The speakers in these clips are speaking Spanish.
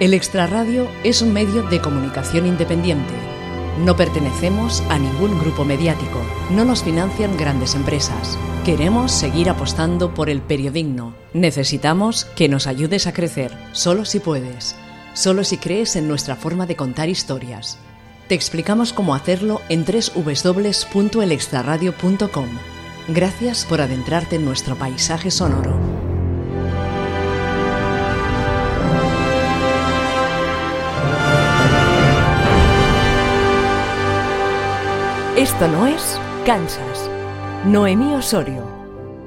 El Extrarradio es un medio de comunicación independiente. No pertenecemos a ningún grupo mediático. No nos financian grandes empresas. Queremos seguir apostando por el periodismo. Necesitamos que nos ayudes a crecer, solo si puedes. Solo si crees en nuestra forma de contar historias. Te explicamos cómo hacerlo en www.elextraradio.com. Gracias por adentrarte en nuestro paisaje sonoro. Esto no es Kansas. Noemí Osorio.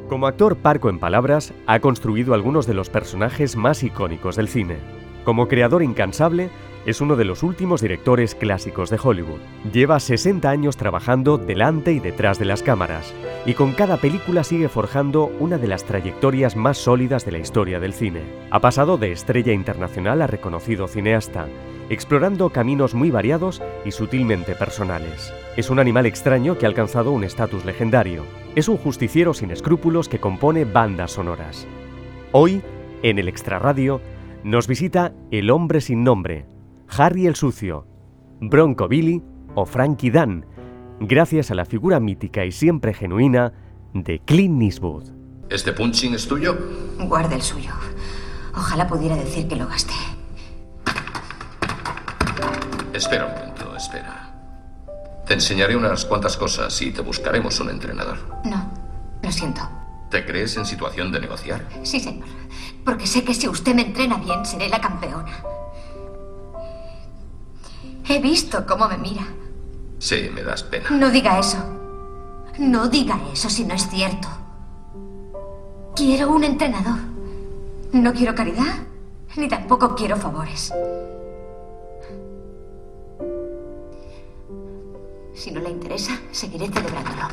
Como actor parco en palabras, ha construido algunos de los personajes más icónicos del cine. Como creador incansable, es uno de los últimos directores clásicos de Hollywood. Lleva 60 años trabajando delante y detrás de las cámaras, y con cada película sigue forjando una de las trayectorias más sólidas de la historia del cine. Ha pasado de estrella internacional a reconocido cineasta, explorando caminos muy variados y sutilmente personales. Es un animal extraño que ha alcanzado un estatus legendario. Es un justiciero sin escrúpulos que compone bandas sonoras. Hoy, en el Extraradio, nos visita el hombre sin nombre, Harry el Sucio, Bronco Billy o Frankie Dan, gracias a la figura mítica y siempre genuina de Clint Eastwood. ¿Este punching es tuyo? Guarda el suyo. Ojalá pudiera decir que lo gasté. Espera un momento, espera. Te enseñaré unas cuantas cosas y te buscaremos un entrenador. No, lo siento. ¿Te crees en situación de negociar? Sí, señor. Porque sé que si usted me entrena bien, seré la campeona. He visto cómo me mira. Sí, me das pena. No diga eso. No diga eso si no es cierto. Quiero un entrenador. No quiero caridad, ni tampoco quiero favores. Si no le interesa, seguiré celebrándolo.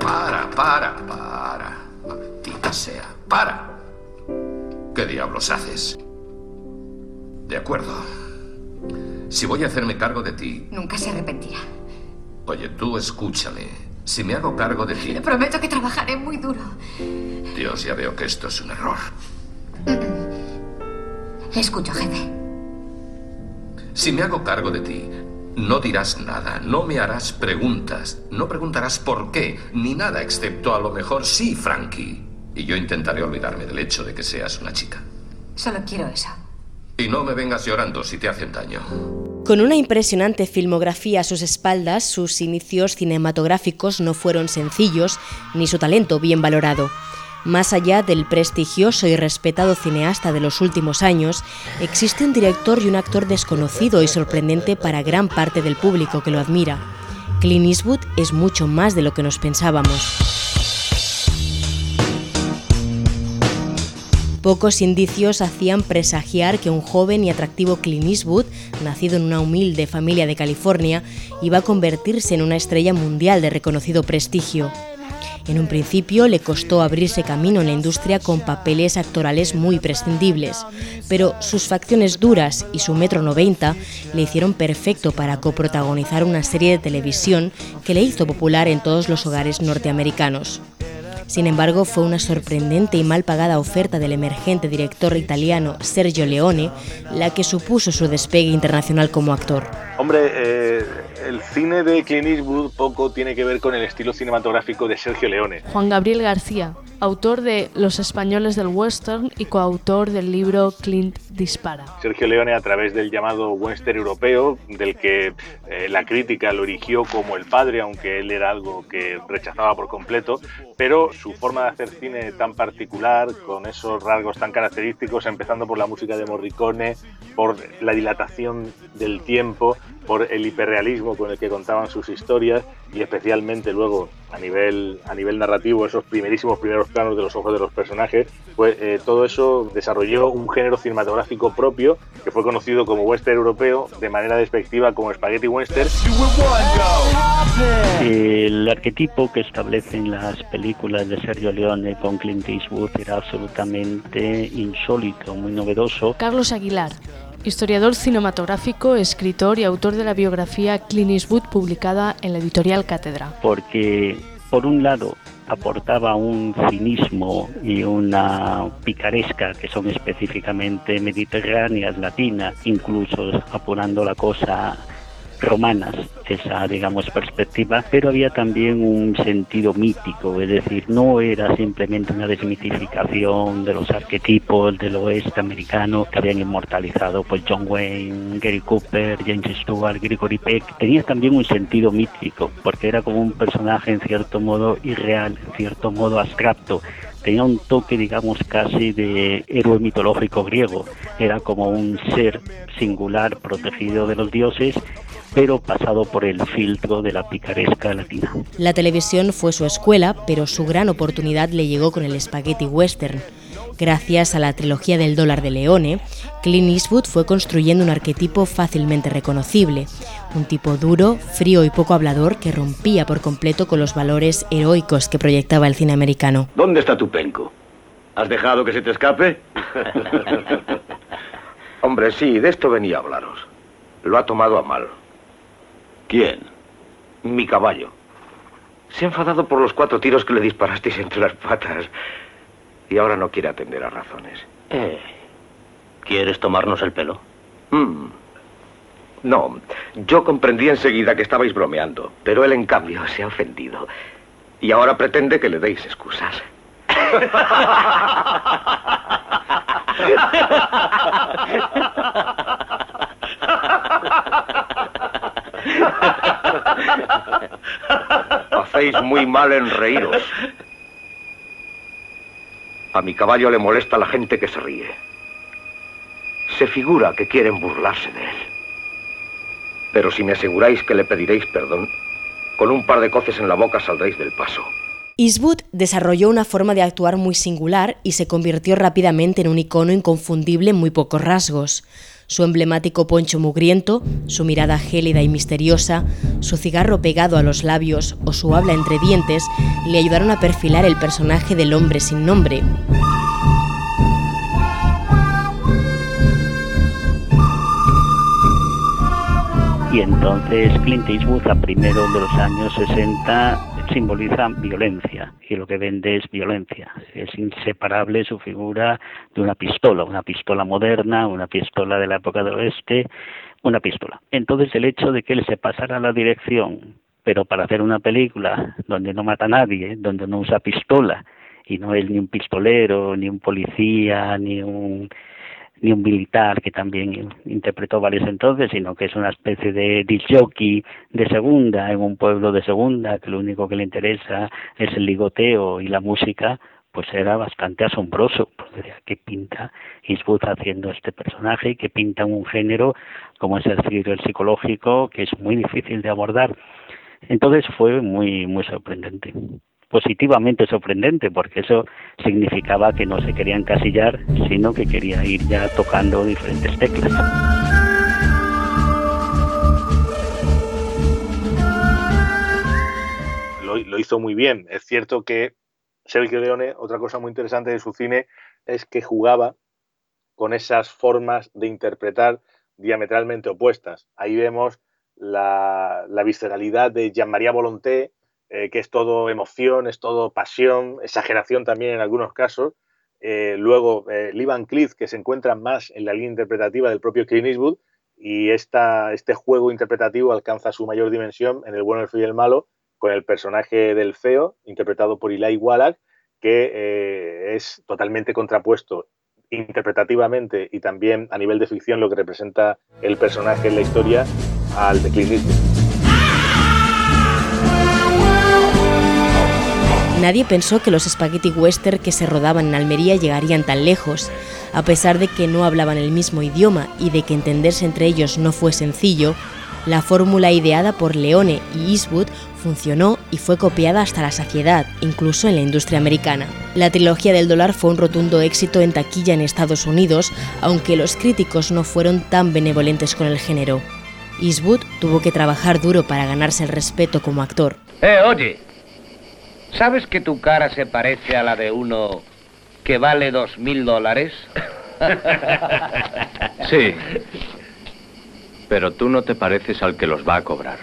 Para, para, para. Maldita sea. Para. ¿Qué diablos haces? De acuerdo. Si voy a hacerme cargo de ti... Nunca se arrepentirá. Oye, tú escúchame. Si me hago cargo de ti... Le prometo que trabajaré muy duro. Dios, ya veo que esto es un error. Le escucho, jefe. Si me hago cargo de ti, no dirás nada, no me harás preguntas, no preguntarás por qué, ni nada, excepto a lo mejor sí, Frankie. Y yo intentaré olvidarme del hecho de que seas una chica. Solo quiero eso. Y no me vengas llorando si te hacen daño. Con una impresionante filmografía a sus espaldas, sus inicios cinematográficos no fueron sencillos, ni su talento bien valorado. Más allá del prestigioso y respetado cineasta de los últimos años, existe un director y un actor desconocido y sorprendente para gran parte del público que lo admira. Clint Eastwood es mucho más de lo que nos pensábamos. Pocos indicios hacían presagiar que un joven y atractivo Clint Eastwood, nacido en una humilde familia de California, iba a convertirse en una estrella mundial de reconocido prestigio. En un principio le costó abrirse camino en la industria con papeles actorales muy prescindibles, pero sus facciones duras y su metro 90 le hicieron perfecto para coprotagonizar una serie de televisión que le hizo popular en todos los hogares norteamericanos. Sin embargo, fue una sorprendente y mal pagada oferta del emergente director italiano Sergio Leone la que supuso su despegue internacional como actor. Hombre, eh, el cine de Clint Eastwood poco tiene que ver con el estilo cinematográfico de Sergio Leone. Juan Gabriel García, autor de Los españoles del western y coautor del libro Clint dispara. Sergio Leone a través del llamado western europeo, del que eh, la crítica lo erigió como el padre, aunque él era algo que rechazaba por completo, pero su forma de hacer cine tan particular, con esos rasgos tan característicos, empezando por la música de Morricone, por la dilatación del tiempo, por el hiperrealismo con el que contaban sus historias y especialmente luego a nivel, a nivel narrativo, esos primerísimos primeros planos de los ojos de los personajes, pues eh, todo eso desarrolló un género cinematográfico propio que fue conocido como western europeo, de manera despectiva como spaghetti western. El arquetipo que establecen las películas de Sergio Leone con Clint Eastwood era absolutamente insólito, muy novedoso. Carlos Aguilar, historiador cinematográfico, escritor y autor de la biografía Clint Eastwood publicada en la editorial Cátedra. Porque, por un lado, aportaba un cinismo y una picaresca que son específicamente mediterráneas, latinas, incluso apurando la cosa romanas esa, digamos, perspectiva, pero había también un sentido mítico, es decir, no era simplemente una desmitificación de los arquetipos del oeste americano que habían inmortalizado pues John Wayne, Gary Cooper, James Stewart, Gregory Peck, tenía también un sentido mítico, porque era como un personaje en cierto modo irreal, en cierto modo abstracto, tenía un toque, digamos, casi de héroe mitológico griego. Era como un ser singular protegido de los dioses pero pasado por el filtro de la picaresca latina. La televisión fue su escuela, pero su gran oportunidad le llegó con el spaghetti western. Gracias a la trilogía del dólar de Leone, Clint Eastwood fue construyendo un arquetipo fácilmente reconocible, un tipo duro, frío y poco hablador que rompía por completo con los valores heroicos que proyectaba el cine americano. ¿Dónde está tu penco? ¿Has dejado que se te escape? Hombre, sí, de esto venía a hablaros. Lo ha tomado a mal. ¿Quién? Mi caballo. Se ha enfadado por los cuatro tiros que le disparasteis entre las patas. Y ahora no quiere atender a razones. Eh, ¿Quieres tomarnos el pelo? Mm. No, yo comprendí enseguida que estabais bromeando, pero él en cambio se ha ofendido. Y ahora pretende que le deis excusas. Hacéis muy mal en reíros. A mi caballo le molesta la gente que se ríe. Se figura que quieren burlarse de él. Pero si me aseguráis que le pediréis perdón, con un par de coces en la boca saldréis del paso. Eastwood desarrolló una forma de actuar muy singular y se convirtió rápidamente en un icono inconfundible en muy pocos rasgos. Su emblemático poncho mugriento, su mirada gélida y misteriosa, su cigarro pegado a los labios o su habla entre dientes le ayudaron a perfilar el personaje del hombre sin nombre. Y entonces Clint Eastwood a primeros de los años 60 simboliza violencia y lo que vende es violencia. Es inseparable su figura de una pistola, una pistola moderna, una pistola de la época del oeste, una pistola. Entonces el hecho de que él se pasara a la dirección, pero para hacer una película donde no mata a nadie, donde no usa pistola, y no es ni un pistolero, ni un policía, ni un ni un militar que también interpretó varios entonces, sino que es una especie de disjockey de segunda en un pueblo de segunda, que lo único que le interesa es el ligoteo y la música, pues era bastante asombroso. Pues ¿qué pinta Eastwood haciendo este personaje? ¿Qué pinta un género como es el psicológico, que es muy difícil de abordar? Entonces fue muy, muy sorprendente positivamente sorprendente, porque eso significaba que no se quería encasillar, sino que quería ir ya tocando diferentes teclas. Lo, hizo muy bien. Es cierto que Sergio Leone, otra cosa muy interesante de su cine es que jugaba con esas formas de interpretar diametralmente opuestas. Ahí vemos la, la visceralidad de Jean-Marie Volonté, eh, que es todo emoción, es todo pasión, exageración también en algunos casos. Eh, luego, eh, Lee Van Cleef, que se encuentra más en la línea interpretativa del propio Clint Eastwood, y esta, este juego interpretativo alcanza su mayor dimensión en El bueno, el feo y el malo, con el personaje del feo, interpretado por Eli Wallach, que es totalmente contrapuesto interpretativamente y también a nivel de ficción lo que representa el personaje en la historia al de Clint Eastwood. Nadie pensó que los spaghetti western que se rodaban en Almería llegarían tan lejos. A pesar de que no hablaban el mismo idioma y de que entenderse entre ellos no fue sencillo, la fórmula ideada por Leone y Eastwood funcionó y fue copiada hasta la saciedad, incluso en la industria americana. La trilogía del dólar fue un rotundo éxito en taquilla en Estados Unidos, aunque los críticos no fueron tan benevolentes con el género. Eastwood tuvo que trabajar duro para ganarse el respeto como actor. Eh, oye, ¿Sabes que tu cara se parece a la de uno que vale dos mil dólares? Sí. Pero tú no te pareces al que los va a cobrar.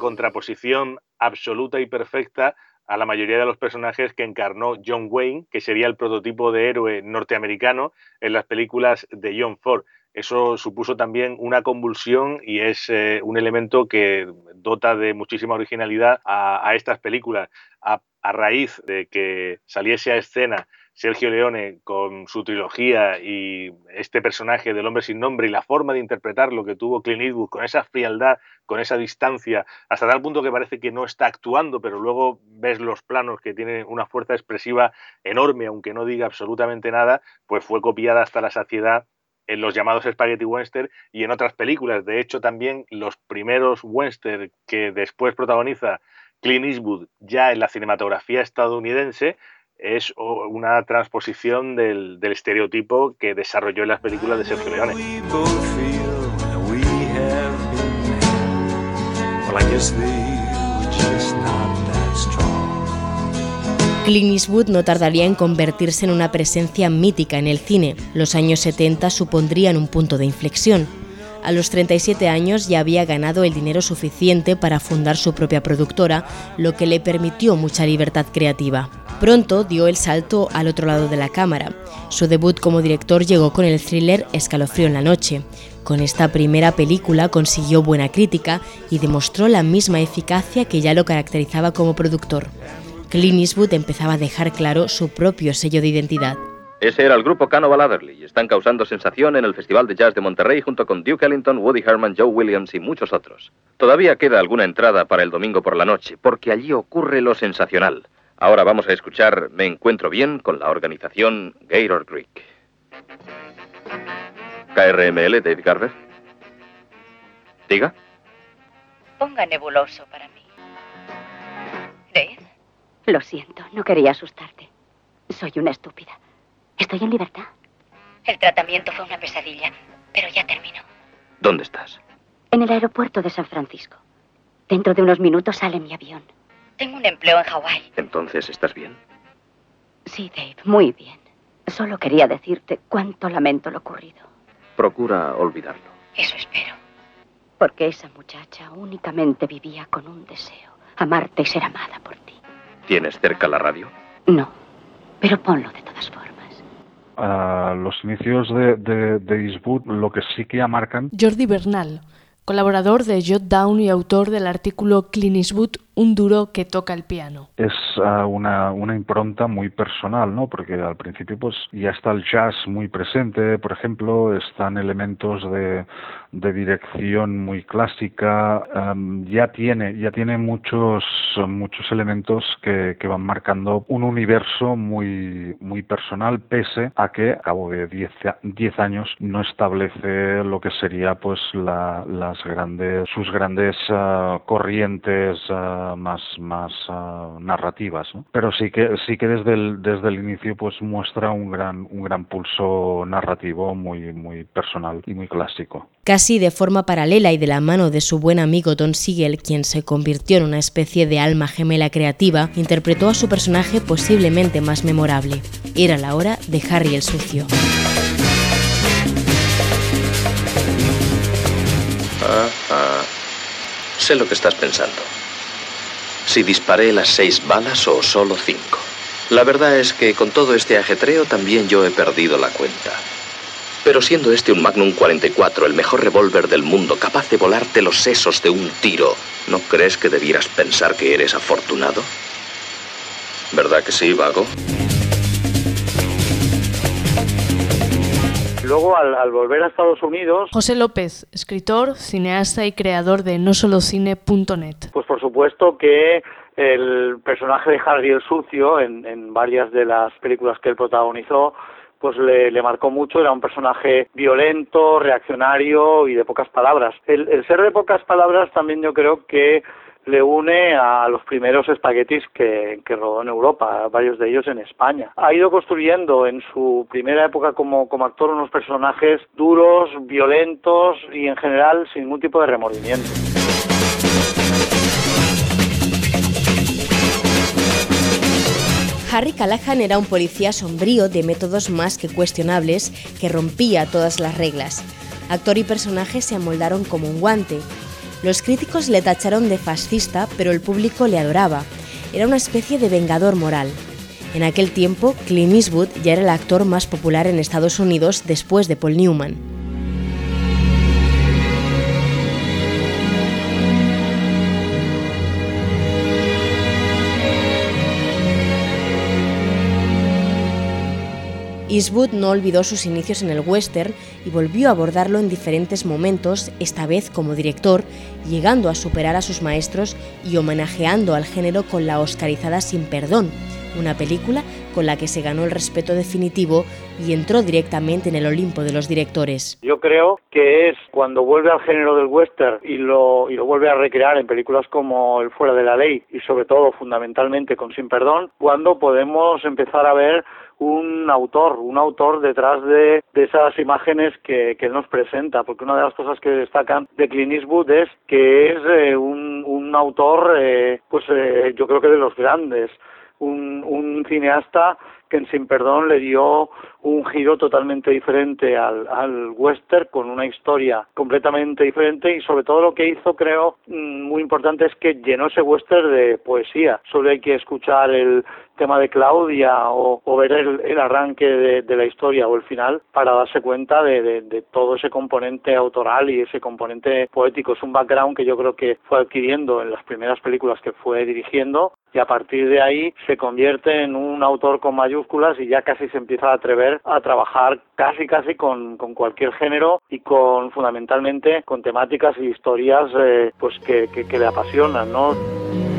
Contraposición absoluta y perfecta a la mayoría de los personajes que encarnó John Wayne, que sería el prototipo de héroe norteamericano en las películas de John Ford. Eso supuso también una convulsión y es eh, un elemento que dota de muchísima originalidad a, estas películas. A, a, raíz de que saliese a escena Sergio Leone con su trilogía y este personaje del hombre sin nombre y la forma de interpretar lo que tuvo Clint Eastwood con esa frialdad, con esa distancia, hasta tal punto que parece que no está actuando, pero luego ves los planos que tienen una fuerza expresiva enorme, aunque no diga absolutamente nada, pues fue copiada hasta la saciedad en los llamados spaghetti western y en otras películas. De hecho, también los primeros western que después protagoniza Clint Eastwood ya en la cinematografía estadounidense es una transposición del, estereotipo que desarrolló en las películas de Sergio Leone. Clint Eastwood no tardaría en convertirse en una presencia mítica en el cine. Los años 70 supondrían un punto de inflexión. A los 37 años ya había ganado el dinero suficiente para fundar su propia productora, lo que le permitió mucha libertad creativa. Pronto dio el salto al otro lado de la cámara. Su debut como director llegó con el thriller Escalofrío en la noche. Con esta primera película consiguió buena crítica y demostró la misma eficacia que ya lo caracterizaba como productor. Clint Eastwood empezaba a dejar claro su propio sello de identidad. Ese era el grupo Cannibal Adderley y están causando sensación en el Festival de Jazz de Monterrey junto con Duke Ellington, Woody Herman, Joe Williams y muchos otros. Todavía queda alguna entrada para el domingo por la noche, porque allí ocurre lo sensacional. Ahora vamos a escuchar Me Encuentro Bien con la organización Gator Creek. KRML, David Garber. Diga. Ponga nebuloso para mí. Dave. Lo siento, no quería asustarte. Soy una estúpida. Estoy en libertad. El tratamiento fue una pesadilla, pero ya terminó. ¿Dónde estás? En el aeropuerto de San Francisco. Dentro de unos minutos sale mi avión. Tengo un empleo en Hawái. Entonces, ¿estás bien? Sí, Dave, muy bien. Solo quería decirte cuánto lamento lo ocurrido. Procura olvidarlo. Eso espero. Porque esa muchacha únicamente vivía con un deseo. Amarte y ser amada por ti. ¿Tienes cerca la radio? No, pero ponlo de todas formas. A los inicios de, de, de Eastwood lo que sí que ya marcan... Jordi Bernal, colaborador de Jot Down y autor del artículo Clint Eastwood un duro que toca el piano. Es uh, una, una, impronta muy personal, ¿no? Porque al principio pues ya está el jazz muy presente, por ejemplo, están elementos de, de dirección muy clásica, um, ya tiene, ya tiene muchos, muchos elementos que, que, van marcando un universo muy, muy personal, pese a que a cabo de 10 años no establece lo que sería pues la, las grandes, sus grandes uh, corrientes uh, más, más ah, narrativas. Pero sí que, sí que desde el, desde el inicio pues muestra un gran, un gran pulso narrativo muy, muy personal y muy clásico. Casi de forma paralela y de la mano de su buen amigo Don Siegel, quien se convirtió en una especie de alma gemela creativa, interpretó a su personaje posiblemente más memorable. Era la hora de Harry el Sucio. Ah, ah. Sé lo que estás pensando si disparé las seis balas o solo cinco. La verdad es que con todo este ajetreo también yo he perdido la cuenta. Pero siendo este un Magnum 44, el mejor revólver del mundo, capaz de volarte los sesos de un tiro, ¿no crees que debieras pensar que eres afortunado? ¿Verdad que sí, vago? Luego, al, volver a Estados Unidos... José López, escritor, cineasta y creador de nosolocine.net. Pues por supuesto que el personaje de Harry el Sucio, en, varias de las películas que él protagonizó, pues le, marcó mucho, era un personaje violento, reaccionario y de pocas palabras. el, ser de pocas palabras también yo creo que le une a los primeros espaguetis que, que, rodó en Europa, varios de ellos en España. Ha ido construyendo en su primera época como, como actor unos personajes duros, violentos y en general sin ningún tipo de remordimiento. Harry Callahan era un policía sombrío de métodos más que cuestionables que rompía todas las reglas. Actor y personaje se amoldaron como un guante Los críticos le tacharon de fascista, pero el público le adoraba. Era una especie de vengador moral. En aquel tiempo, Clint Eastwood ya era el actor más popular en Estados Unidos después de Paul Newman. Eastwood no olvidó sus inicios en el western y volvió a abordarlo en diferentes momentos, esta vez como director, llegando a superar a sus maestros y homenajeando al género con la oscarizada Sin Perdón, una película con la que se ganó el respeto definitivo y entró directamente en el Olimpo de los directores. Yo creo que es cuando vuelve al género del western y lo, y lo vuelve a recrear en películas como El Fuera de la Ley y sobre todo fundamentalmente con Sin Perdón, cuando podemos empezar a ver un autor, un autor detrás de, esas imágenes que, él nos presenta, porque una de las cosas que destacan de Clint Eastwood es que es eh, un, un, autor, eh, pues eh, yo creo que de los grandes, un, un cineasta que en Sin Perdón le dio un giro totalmente diferente al, al western con una historia completamente diferente y sobre todo lo que hizo creo mm, muy importante es que llenó ese western de poesía. Solo hay que escuchar el tema de Claudia o, ver el, arranque de, la historia o el final para darse cuenta de, todo ese componente autoral y ese componente poético. Es un background que yo creo que fue adquiriendo en las primeras películas que fue dirigiendo y a partir de ahí se convierte en un autor con mayúsculas y ya casi se empieza a atrever a trabajar casi casi con, cualquier género y con fundamentalmente con temáticas y historias eh, pues que, que le apasionan, ¿no?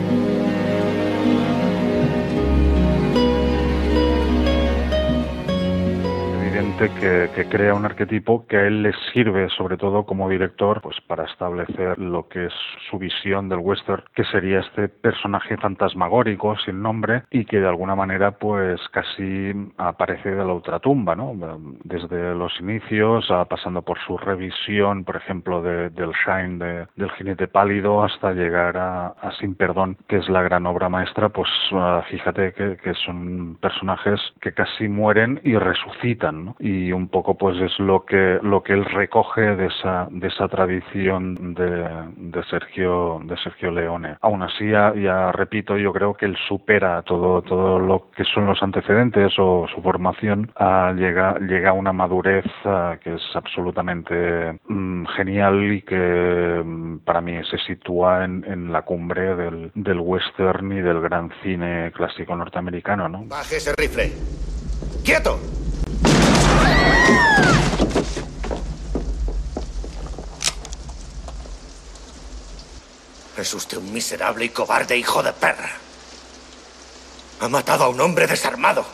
Que, crea un arquetipo que a él le sirve, sobre todo como director, pues para establecer lo que es su visión del western, que sería este personaje fantasmagórico, sin nombre, y que de alguna manera, pues casi aparece de la ultratumba, ¿no? Desde los inicios, pasando por su revisión, por ejemplo, del Shine del jinete pálido, hasta llegar a, Sin Perdón, que es la gran obra maestra, pues ah, fíjate que, que son personajes que casi mueren y resucitan, ¿no? y un poco pues es lo que lo que él recoge de esa de esa tradición de, de Sergio de Sergio Leone. Aún así ya, repito yo creo que él supera todo todo lo que son los antecedentes o su formación llega llega a una madurez que es absolutamente mm, genial y que mm, para mí se sitúa en, en la cumbre del, del western y del gran cine clásico norteamericano ¿no? baje ese rifle. Quieto es usted un miserable y cobarde hijo de perra. Ha matado a un hombre desarmado.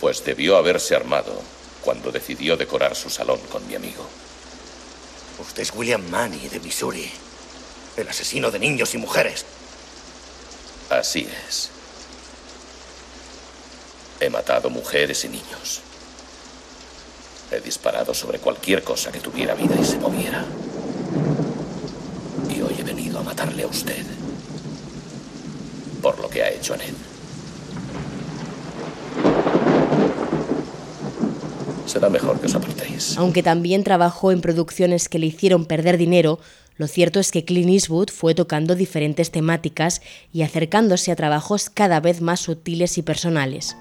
Pues debió haberse armado cuando decidió decorar su salón con mi amigo. Usted es William Manny de Missouri, el asesino de niños y mujeres. Así es. He matado mujeres y niños. He disparado sobre cualquier cosa que tuviera vida y se moviera. Y hoy he venido a a. Por lo que ha hecho en él. Será mejor que os apartéis. Aunque también trabajó en producciones que le hicieron perder dinero, lo cierto es que Clint Eastwood fue tocando diferentes temáticas y acercándose a trabajos cada vez más sutiles y personales.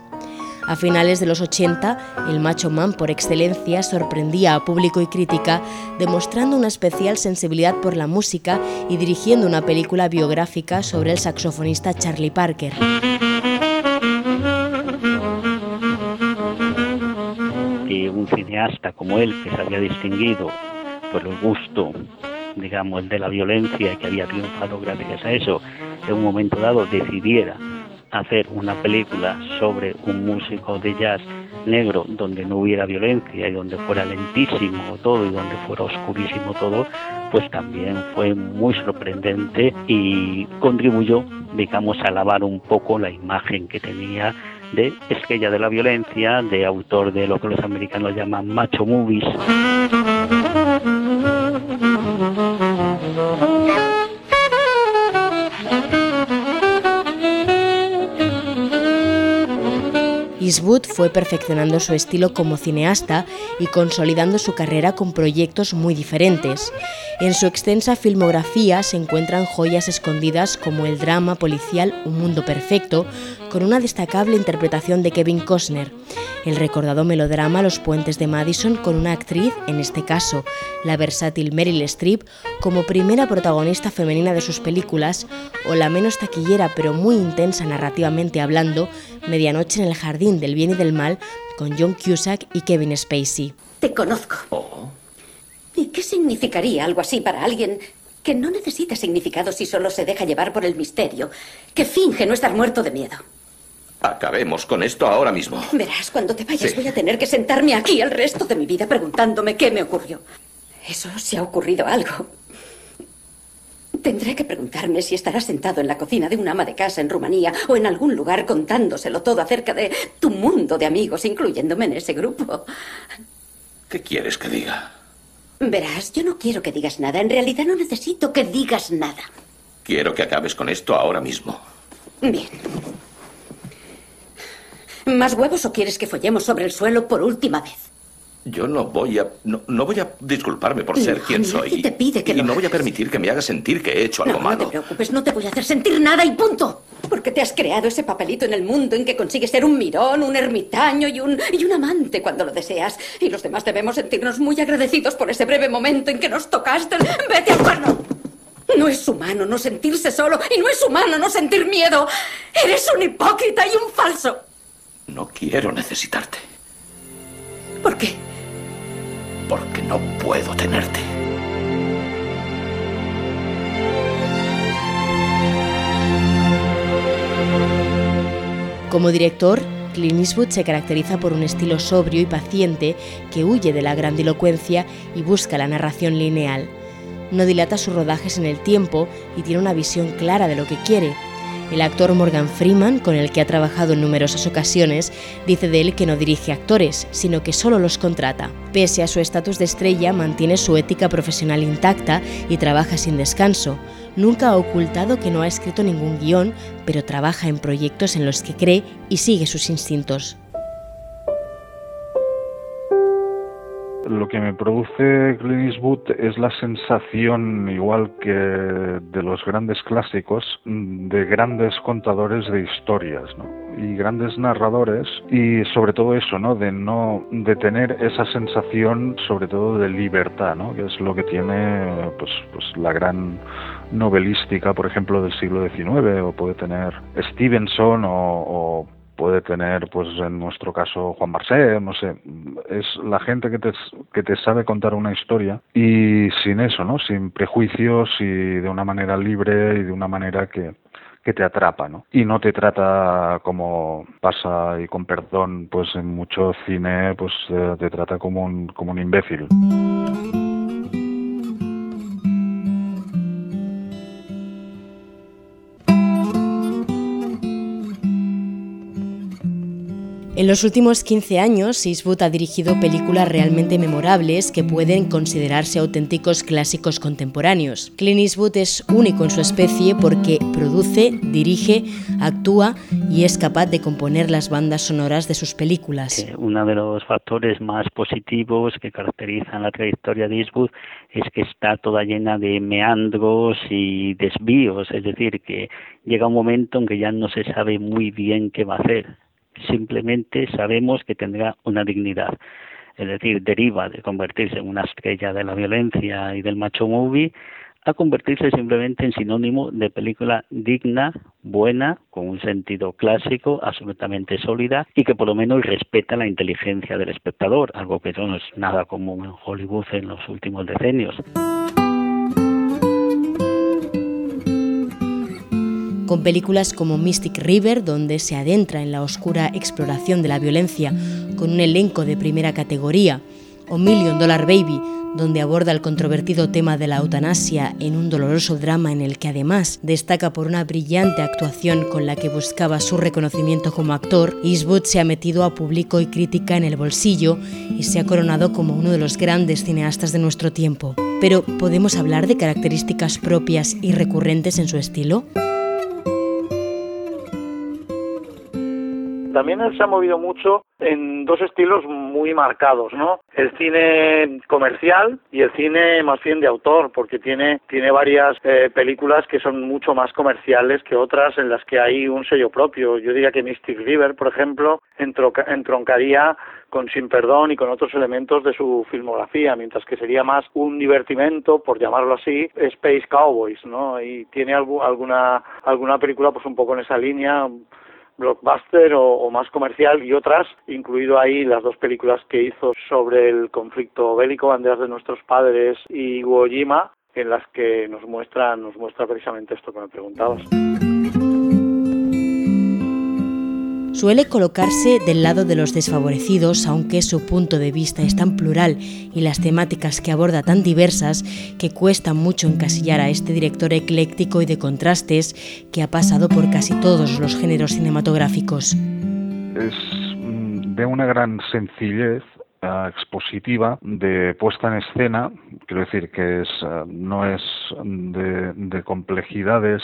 A finales de los 80, el macho man por excelencia sorprendía a público y crítica, demostrando una especial sensibilidad por la música y dirigiendo una película biográfica sobre el saxofonista Charlie Parker. Y un cineasta como él, que se había distinguido por el gusto digamos, de la violencia que había triunfado gracias a eso, en un momento dado decidiera hacer una película sobre un músico de jazz negro donde no hubiera violencia y donde fuera lentísimo todo y donde fuera oscurísimo todo, pues también fue muy sorprendente y contribuyó, digamos, a lavar un poco la imagen que tenía de esquella de la violencia, de autor de lo que los americanos llaman macho movies. Eastwood fue perfeccionando su estilo como cineasta y consolidando su carrera con proyectos muy diferentes. En su extensa filmografía se encuentran joyas escondidas como el drama policial Un Mundo Perfecto, con una destacable interpretación de Kevin Costner, el recordado melodrama Los Puentes de Madison con una actriz, en este caso la versátil Meryl Streep, como primera protagonista femenina de sus películas, o la menos taquillera pero muy intensa narrativamente hablando, Medianoche en el Jardín del Bien y del Mal, con John Cusack y Kevin Spacey. Te conozco. Oh. ¿Y qué significaría algo así para alguien que no necesita significado si solo se deja llevar por el misterio, que finge no estar muerto de miedo? Acabemos con esto ahora mismo. Verás, cuando te vayas voy a tener que sentarme aquí el resto de mi vida preguntándome qué me ocurrió. Eso si ha ocurrido algo. Tendré que preguntarme si estarás sentado en la cocina de una ama de casa en Rumanía o en algún lugar contándoselo todo acerca de tu mundo de amigos, incluyéndome en ese grupo. ¿Qué quieres que diga? Verás, yo no quiero que digas nada. En realidad no necesito que digas nada. Quiero que acabes con esto ahora mismo. Bien. ¿Más huevos o quieres que follemos sobre el suelo por última vez? Yo no voy a. No, no voy a disculparme por ser No, quien soy. te pide que y lo no voy a permitir que me hagas sentir que he hecho algo No, no te malo. preocupes, no te voy a hacer sentir nada y punto. Porque te has creado ese papelito en el mundo en que consigues ser un mirón, un ermitaño y un, y un amante cuando lo deseas. Y los demás debemos sentirnos muy agradecidos por ese breve momento en que nos tocaste. ¡Vete al cuerno! No es humano no sentirse solo y no es humano no sentir miedo. Eres un hipócrita y un falso. No quiero necesitarte. ¿Por qué? Porque no puedo tenerte. Como director, Clint Eastwood se caracteriza por un estilo sobrio y paciente que huye de la grandilocuencia y busca la narración lineal. No dilata sus rodajes en el tiempo y tiene una visión clara de lo que quiere. El actor Morgan Freeman, con el que ha trabajado en numerosas ocasiones, dice de él que no dirige actores, sino que solo los contrata. Pese a su estatus de estrella, mantiene su ética profesional intacta y trabaja sin descanso. Nunca ha ocultado que no ha escrito ningún guion, pero trabaja en proyectos en los que cree y sigue sus instintos. Lo que me produce Clint Eastwood es la sensación, igual que de los grandes clásicos, de grandes contadores de historias, ¿no? Y grandes narradores, y sobre todo eso, ¿no? De no, de tener esa sensación, sobre todo de libertad, ¿no? Que es lo que tiene, pues, pues la gran novelística, por ejemplo, del siglo XIX, o puede tener Stevenson o, o puede tener, pues en nuestro caso, Juan Marcet, no sé, es la gente que te, que te sabe contar una historia y sin eso, ¿no? Sin prejuicios y de una manera libre y de una manera que, que te atrapa, ¿no? Y no te trata como pasa, y con perdón, pues en mucho cine, pues te trata como un, como un imbécil. En los últimos 15 años, Eastwood ha dirigido películas realmente memorables que pueden considerarse auténticos clásicos contemporáneos. Clint Eastwood es único en su especie porque produce, dirige, actúa y es capaz de componer las bandas sonoras de sus películas. Uno de los factores más positivos que caracterizan la trayectoria de Eastwood es que está toda llena de meandros y desvíos, es decir, que llega un momento en que ya no se sabe muy bien qué va a hacer simplemente sabemos que tendrá una dignidad. Es decir, deriva de convertirse en una estrella de la violencia y del macho movie a convertirse simplemente en sinónimo de película digna, buena, con un sentido clásico, absolutamente sólida y que por lo menos respeta la inteligencia del espectador, algo que no es nada común en Hollywood en los últimos decenios. Con películas como Mystic River, donde se adentra en la oscura exploración de la violencia con un elenco de primera categoría, o Million Dollar Baby, donde aborda el controvertido tema de la eutanasia en un doloroso drama en el que además destaca por una brillante actuación con la que buscaba su reconocimiento como actor, Eastwood se ha metido a público y crítica en el bolsillo y se ha coronado como uno de los grandes cineastas de nuestro tiempo. Pero, ¿podemos hablar de características propias y recurrentes en su estilo? También se ha movido mucho en dos estilos muy marcados, ¿no? El cine comercial y el cine más bien de autor, porque tiene, tiene varias eh, películas que son mucho más comerciales que otras en las que hay un sello propio. Yo diría que Mystic River, por ejemplo, entroncaría con Sin Perdón y con otros elementos de su filmografía, mientras que sería más un divertimento, por llamarlo así, Space Cowboys, ¿no? Y tiene alguna, alguna película pues un poco en esa línea, blockbuster o, más comercial y otras, incluido ahí las dos películas que hizo sobre el conflicto bélico, Banderas de nuestros padres y Iwo Jima, en las que nos muestra, nos muestra precisamente esto que me preguntabas. Suele colocarse del lado de los desfavorecidos, aunque su punto de vista es tan plural y las temáticas que aborda tan diversas que cuesta mucho encasillar a este director ecléctico y de contrastes que ha pasado por casi todos los géneros cinematográficos. Es mm, de una gran sencillez expositiva de puesta en escena, quiero decir que es, eh, no es de, complejidades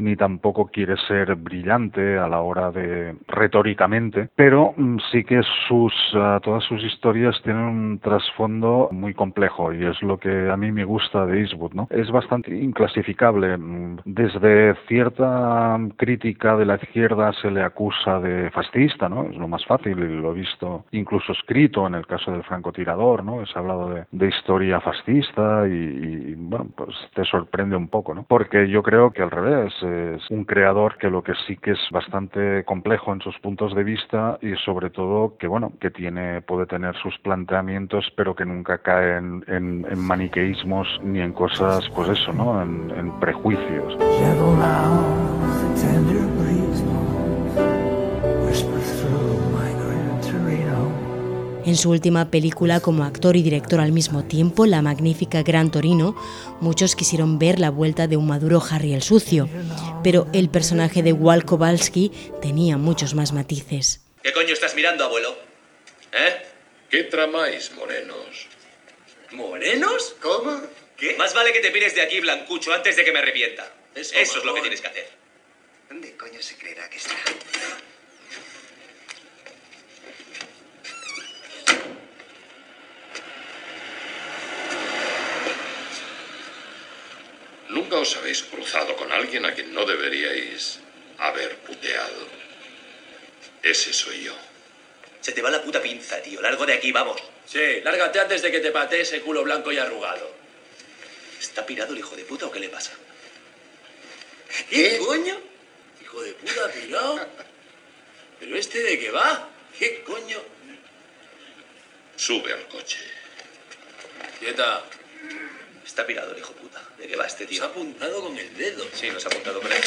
ni tampoco quiere ser brillante a la hora de retóricamente, pero mm, sí que sus eh, todas sus historias tienen un trasfondo muy complejo y es lo que a mí me gusta de Eastwood, ¿no? Es bastante inclasificable. Mm, desde cierta crítica de la izquierda se le acusa de fascista, ¿no? Es lo más fácil y lo he visto incluso escrito en el caso del francotirador, ¿no? Se ha hablado de, historia fascista y, bueno, pues te sorprende un poco, ¿no? Porque yo creo que al revés, es un creador que lo que sí que es bastante complejo en sus puntos de vista y sobre todo que, bueno, que tiene, puede tener sus planteamientos, pero que nunca cae en, maniqueísmos ni en cosas, pues eso, ¿no? En, en prejuicios. En su última película como actor y director al mismo tiempo, la magnífica Gran Torino, muchos quisieron ver la vuelta de un maduro Harry el Sucio, pero el personaje de Walt Kowalski tenía muchos más matices. ¿Qué coño estás mirando, abuelo? ¿Eh? ¿Qué tramáis, morenos? ¿Morenos? ¿Cómo? ¿Qué? Más vale que te pires de aquí, Blancucho, antes de que me arrepienta. Eso, Eso es lo que tienes que hacer. ¿Dónde coño se creerá que está? Nunca os habéis cruzado con alguien a quien no deberíais haber puteado. Ese soy yo. Se te va la puta pinza, tío. Largo de aquí, vamos. Sí, lárgate antes de que te patee ese culo blanco y arrugado. ¿Está pirado el hijo de puta o qué le pasa? ¿Qué, coño? ¿Hijo de puta pirado? ¿Pero este de qué va? ¿Qué coño? Sube al coche. Quieta. Está pirado el hijo puta. ¿De qué va este tío? Se ha apuntado con el dedo. Sí, nos ha apuntado con él.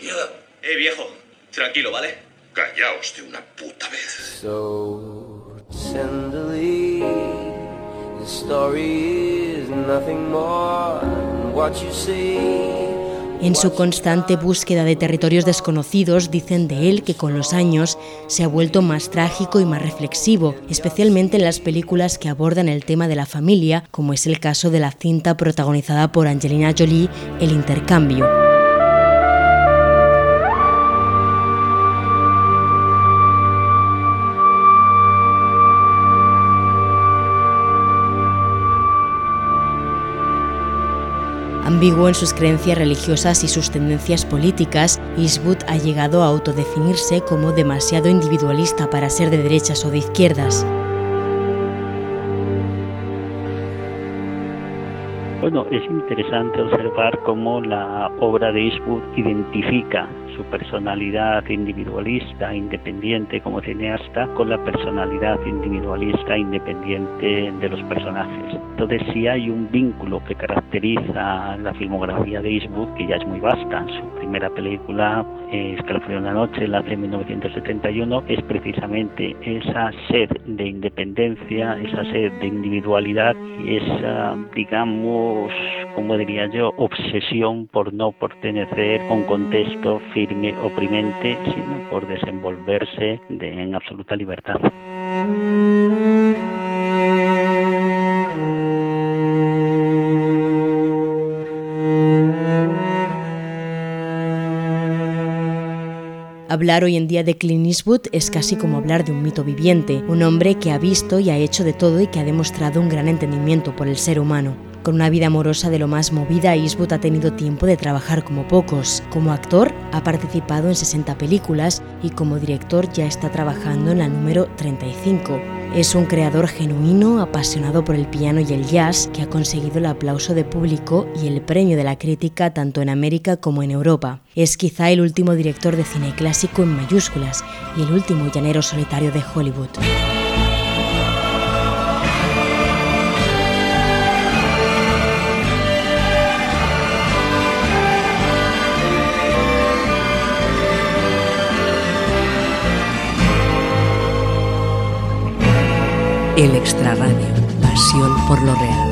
Mierda. Eh, viejo. Tranquilo, ¿vale? Callaos de una puta vez. So tenderly, the story is nothing more than what you see. En su constante búsqueda de territorios desconocidos, dicen de él que con los años se ha vuelto más trágico y más reflexivo, especialmente en las películas que abordan el tema de la familia, como es el caso de la cinta protagonizada por Angelina Jolie, El intercambio. Ambiguo en sus creencias religiosas y sus tendencias políticas, Eastwood ha llegado a autodefinirse como demasiado individualista para ser de derechas o de izquierdas. Bueno, es interesante observar cómo la obra de Eastwood identifica su personalidad individualista, independiente como cineasta, con la personalidad individualista, independiente de los personajes. Entonces sí hay un vínculo que caracteriza la filmografía de Eastwood, que ya es muy vasta. Su primera película, Escalofrío en la noche, la de 1971, es precisamente esa sed de independencia, esa sed de individualidad y esa, digamos, como diría yo, obsesión por no pertenecer un contexto firme, oprimente, sino por desenvolverse en absoluta libertad. Hablar hoy en día de Clint Eastwood es casi como hablar de un mito viviente, un hombre que ha visto y ha hecho de todo y que ha demostrado un gran entendimiento por el ser humano. Con una vida amorosa de lo más movida, Eastwood ha tenido tiempo de trabajar como pocos. Como actor, ha participado en 60 películas y como director ya está trabajando en la número 35. Es un creador genuino, apasionado por el piano y el jazz, que ha conseguido el aplauso de público y el premio de la crítica tanto en América como en Europa. Es quizá el último director de cine clásico en mayúsculas y el último llanero solitario de Hollywood. El extrarradio, pasión por lo real.